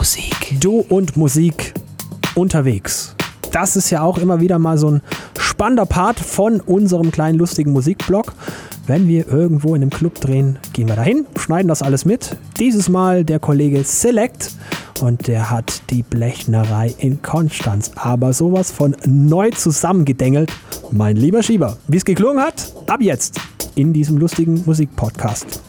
Musik. Du und Musik unterwegs. Das ist ja auch immer wieder mal so ein spannender Part von unserem kleinen lustigen Musikblog. Wenn wir irgendwo in einem Club drehen, gehen wir dahin, schneiden das alles mit. Dieses Mal der Kollege Select und der hat die Blechnerei in Konstanz. Aber sowas von neu zusammengedengelt. Mein lieber Schieber, wie es geklungen hat, ab jetzt in diesem lustigen Musikpodcast.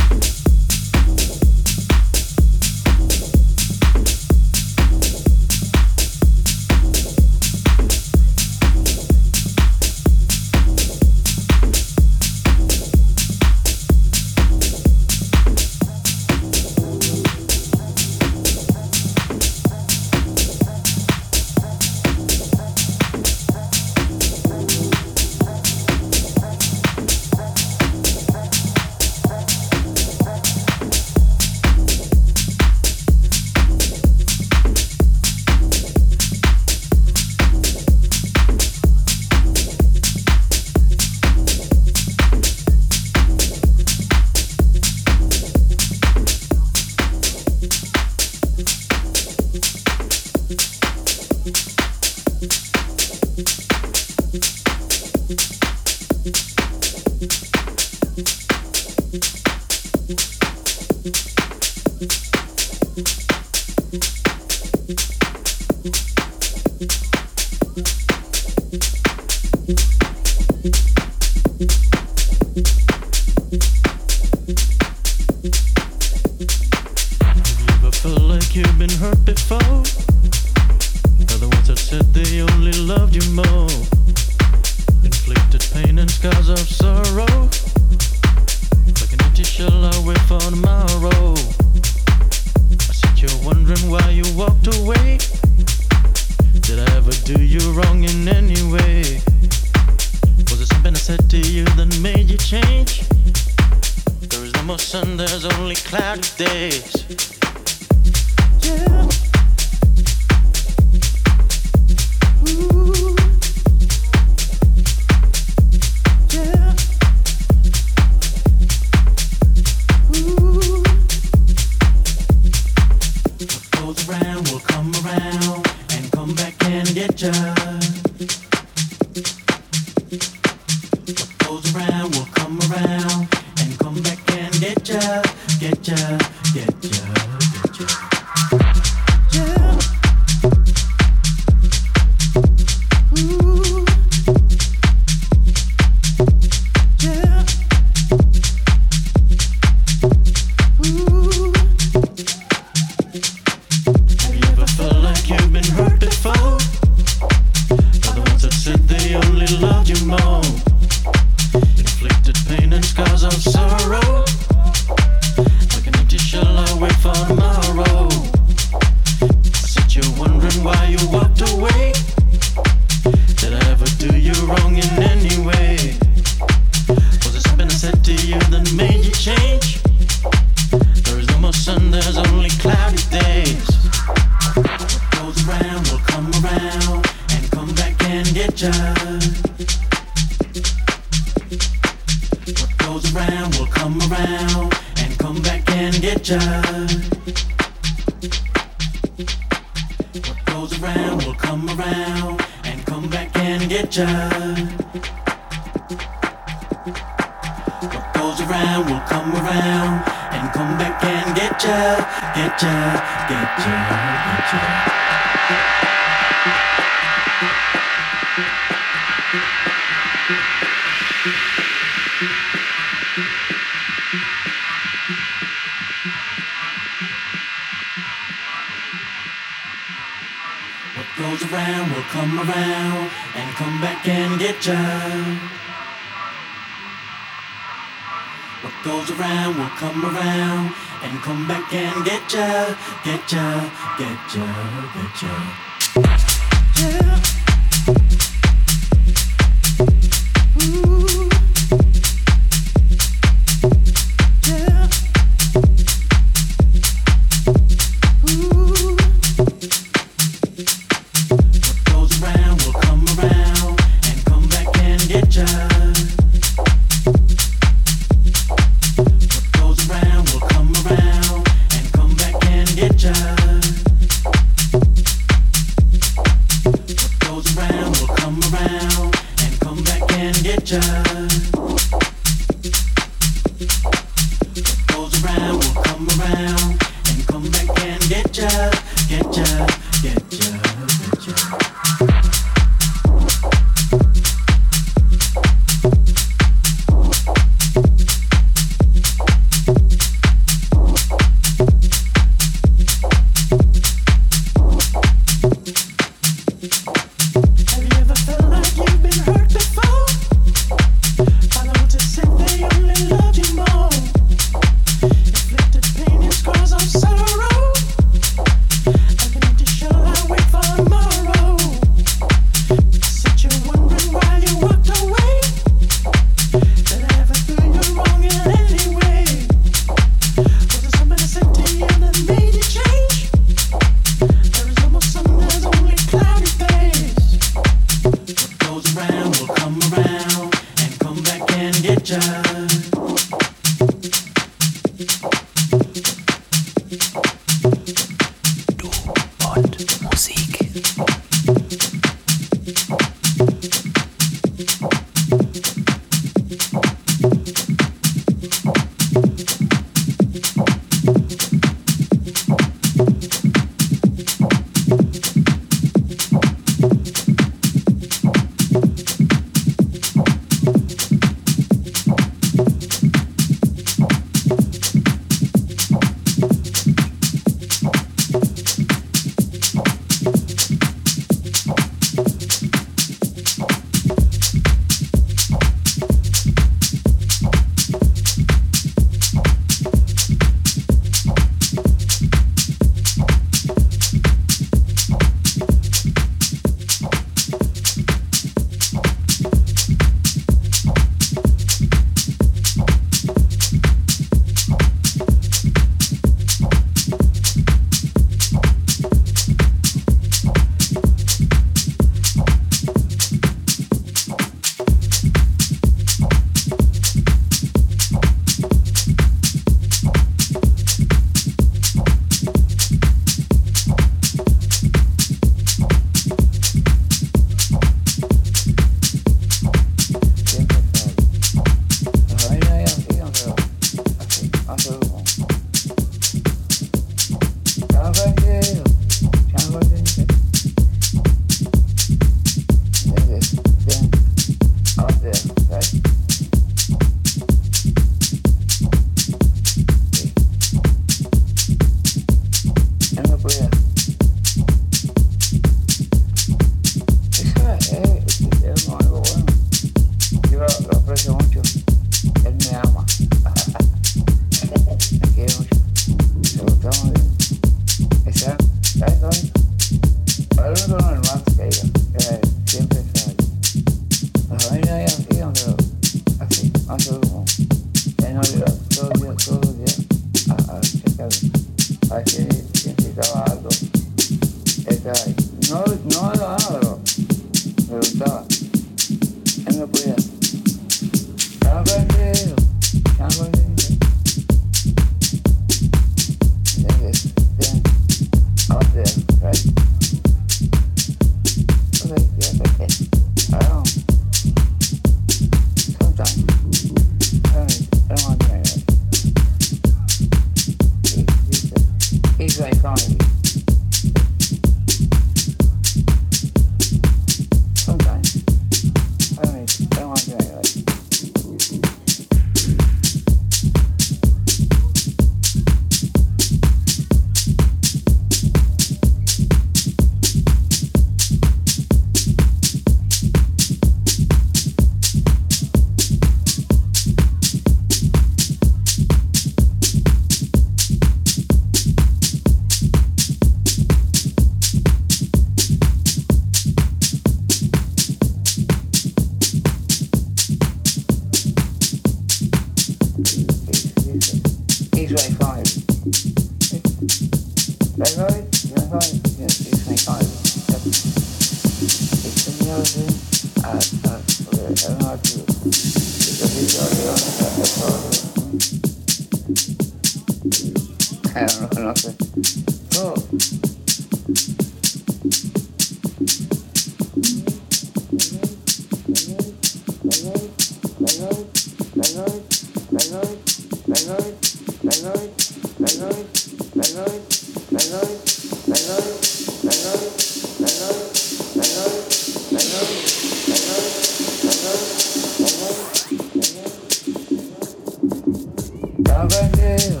Traveling,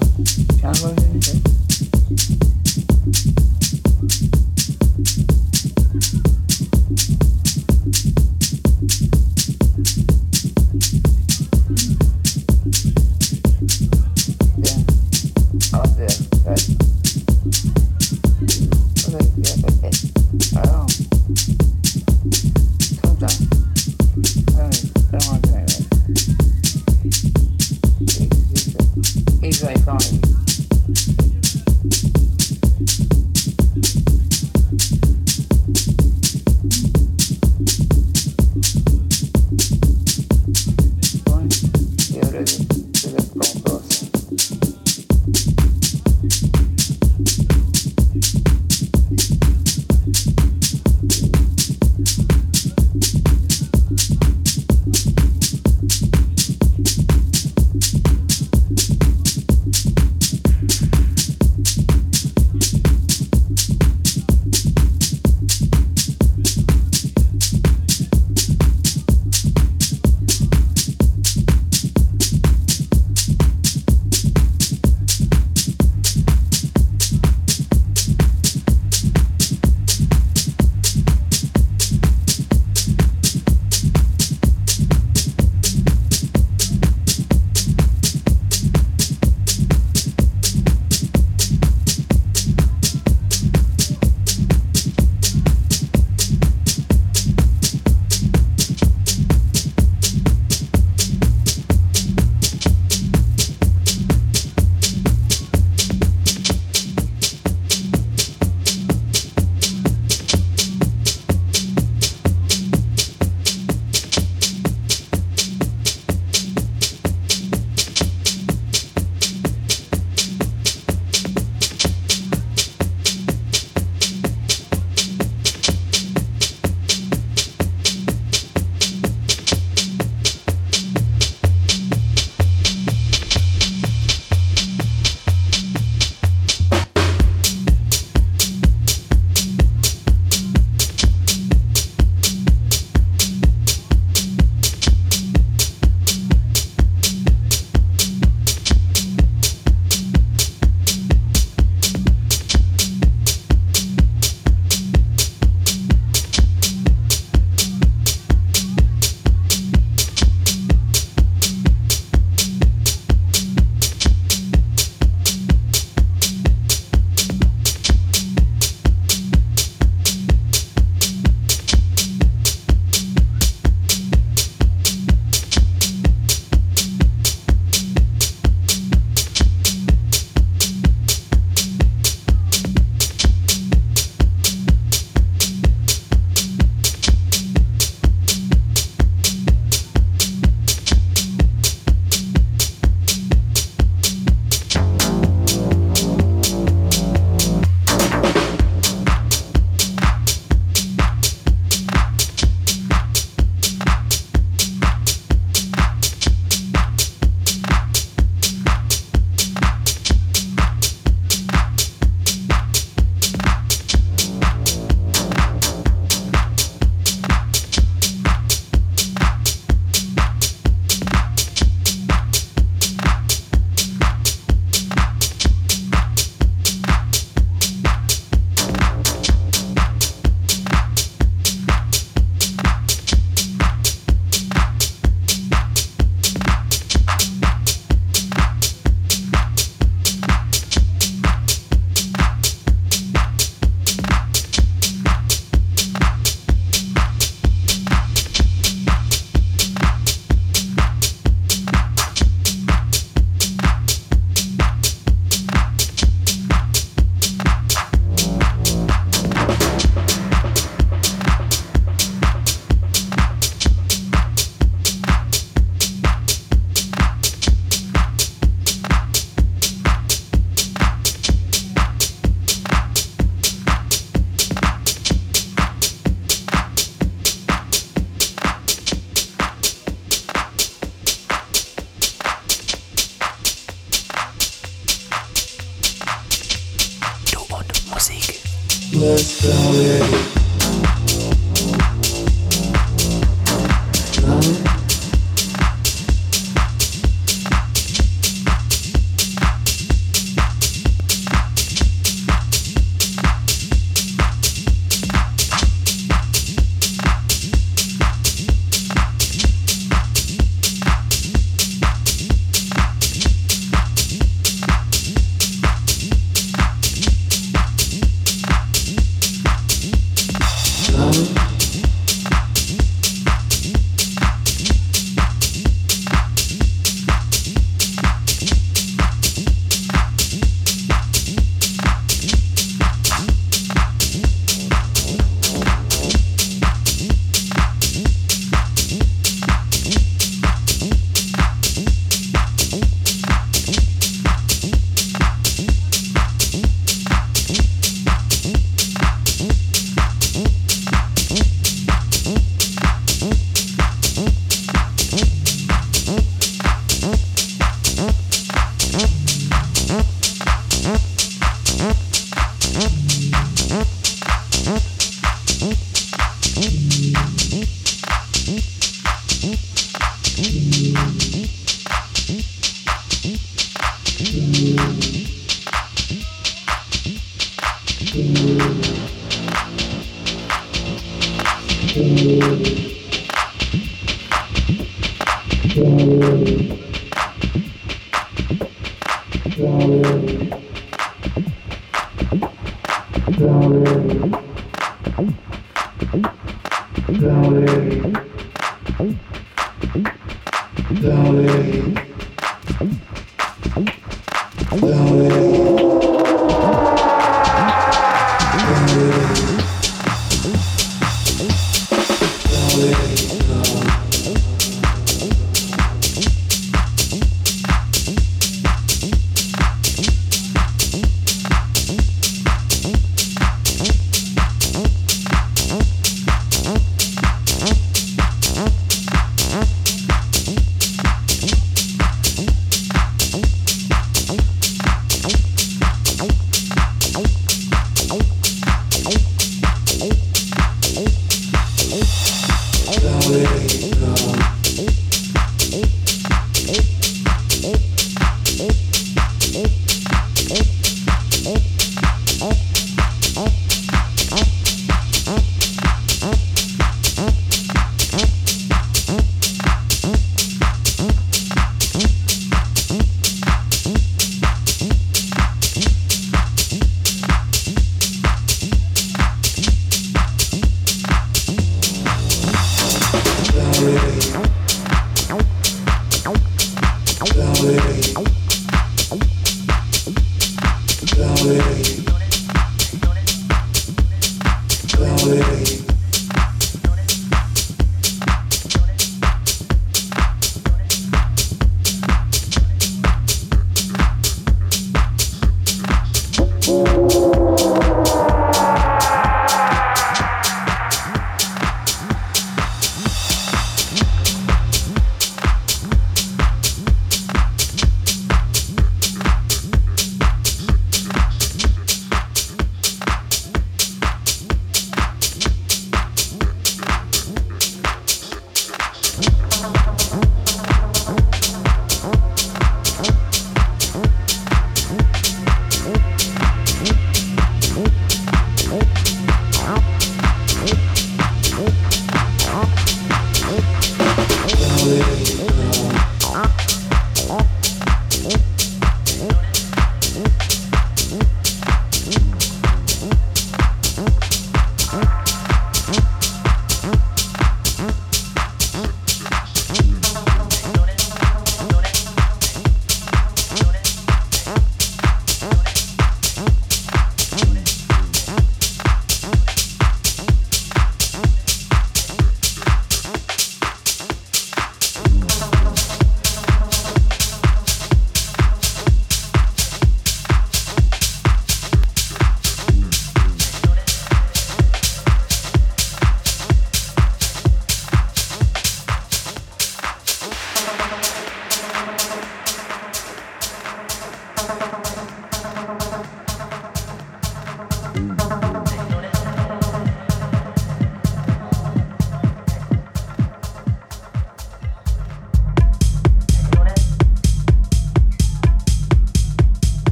traveling.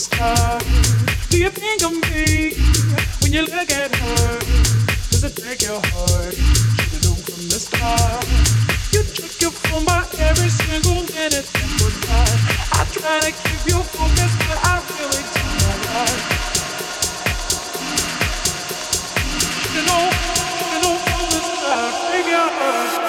Do you think of me when you look at her? Does it break your heart? From the. You check your every single minute. I try to keep you focused, but I really do known, should've from the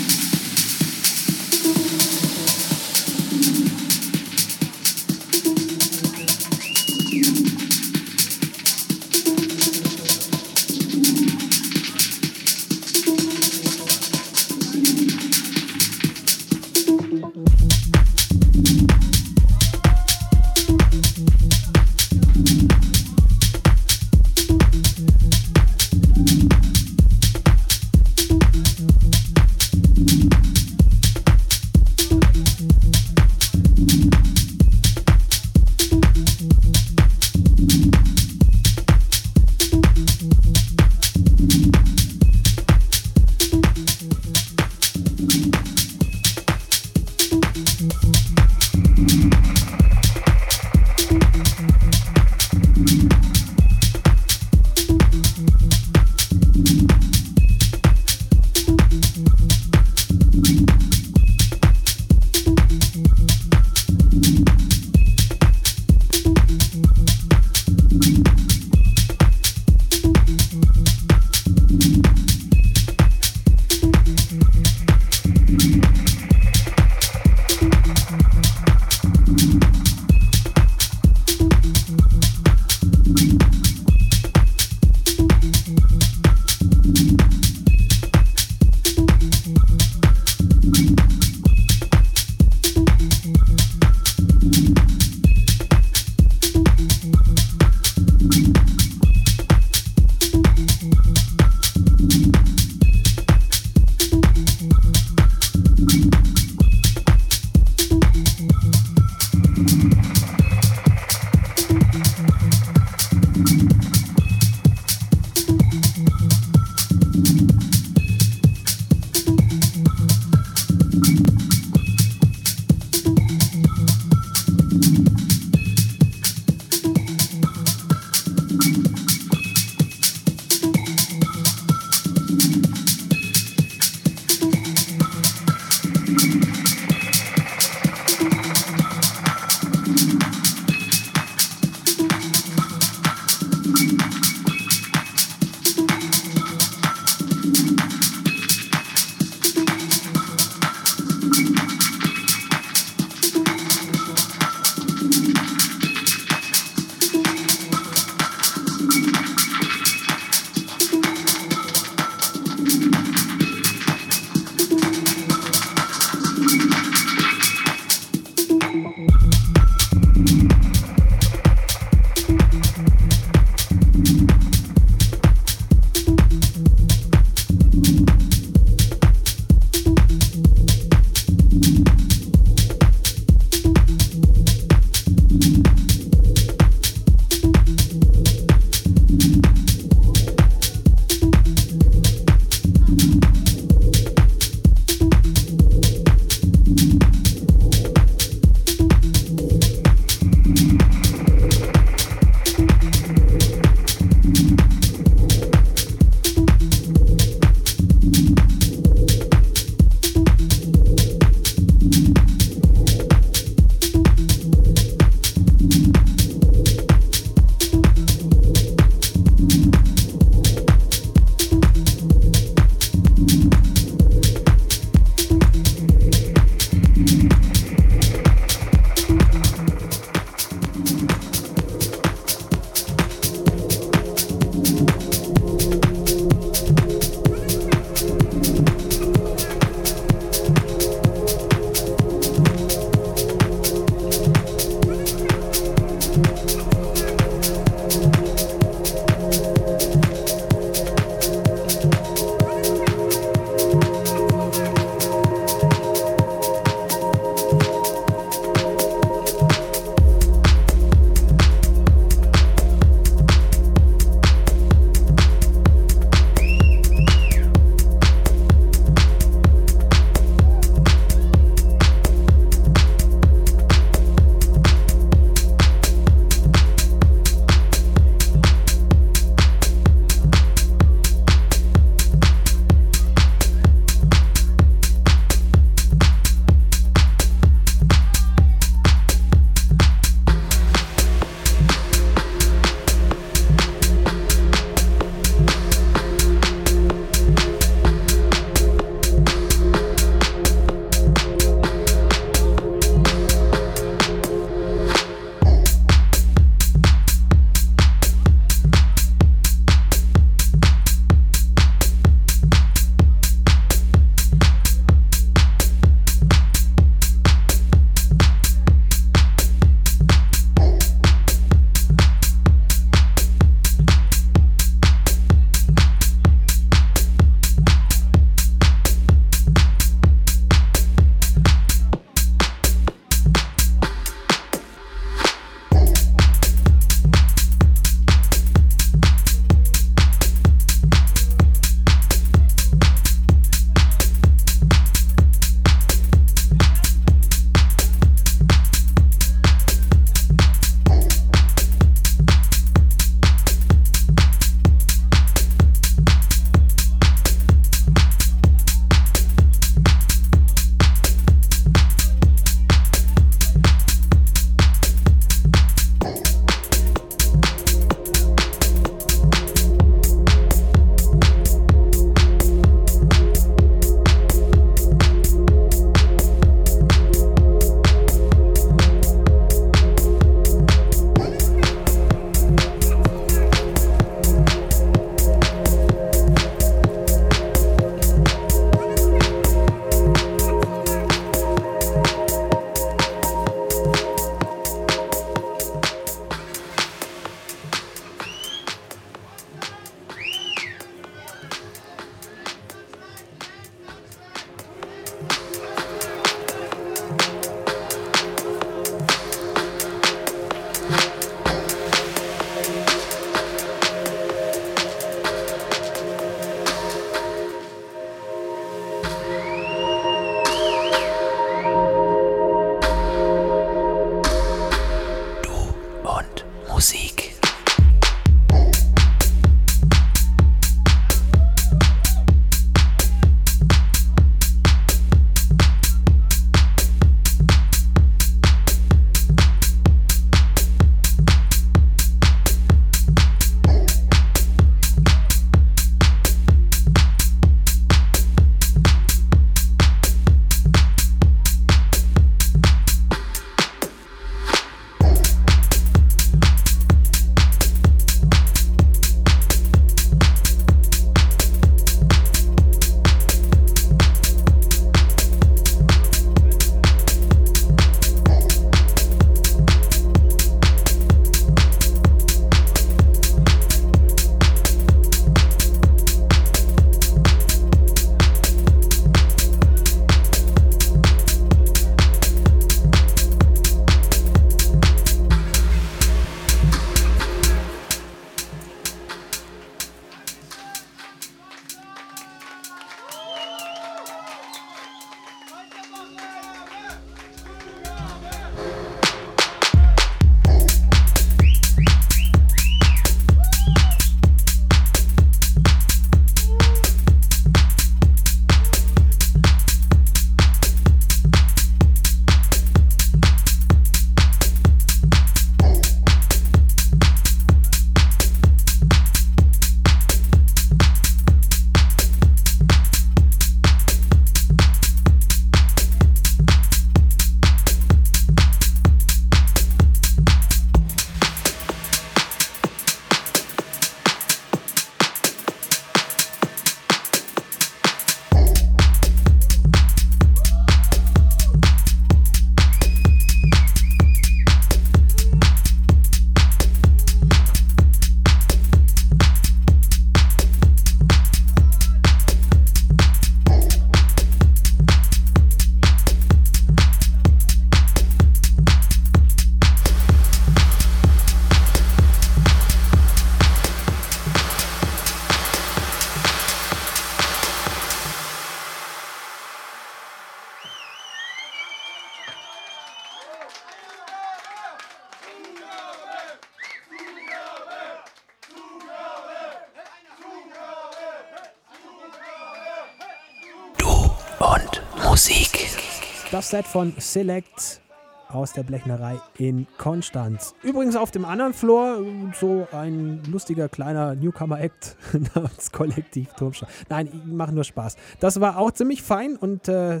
Set von Select aus der Blechnerei in Konstanz. Übrigens auf dem anderen Floor so ein lustiger kleiner Newcomer-Act namens Kollektiv Turmstein. Nein, ich mache nur Spaß. Das war auch ziemlich fein und äh,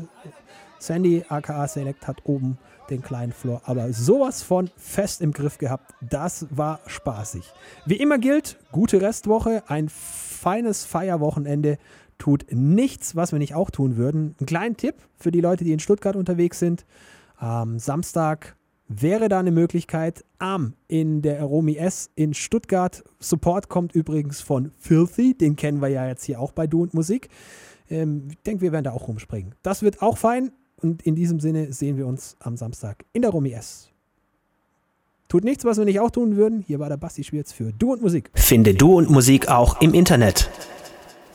Sandy aka Select hat oben den kleinen Floor, aber sowas von fest im Griff gehabt. Das war spaßig. Wie immer gilt, gute Restwoche, ein feines Feierwochenende tut nichts, was wir nicht auch tun würden. Ein kleinen Tipp für die Leute, die in Stuttgart unterwegs sind. Am Samstag wäre da eine Möglichkeit. Am in der Aromi S in Stuttgart. Support kommt übrigens von Filthy, den kennen wir ja jetzt hier auch bei Du und Musik. Ähm, ich denke, wir werden da auch rumspringen. Das wird auch fein und in diesem Sinne sehen wir uns am Samstag in der Aromi S. Tut nichts, was wir nicht auch tun würden. Hier war der Basti Schwierz für Du und Musik. Finde Du und Musik auch im Internet.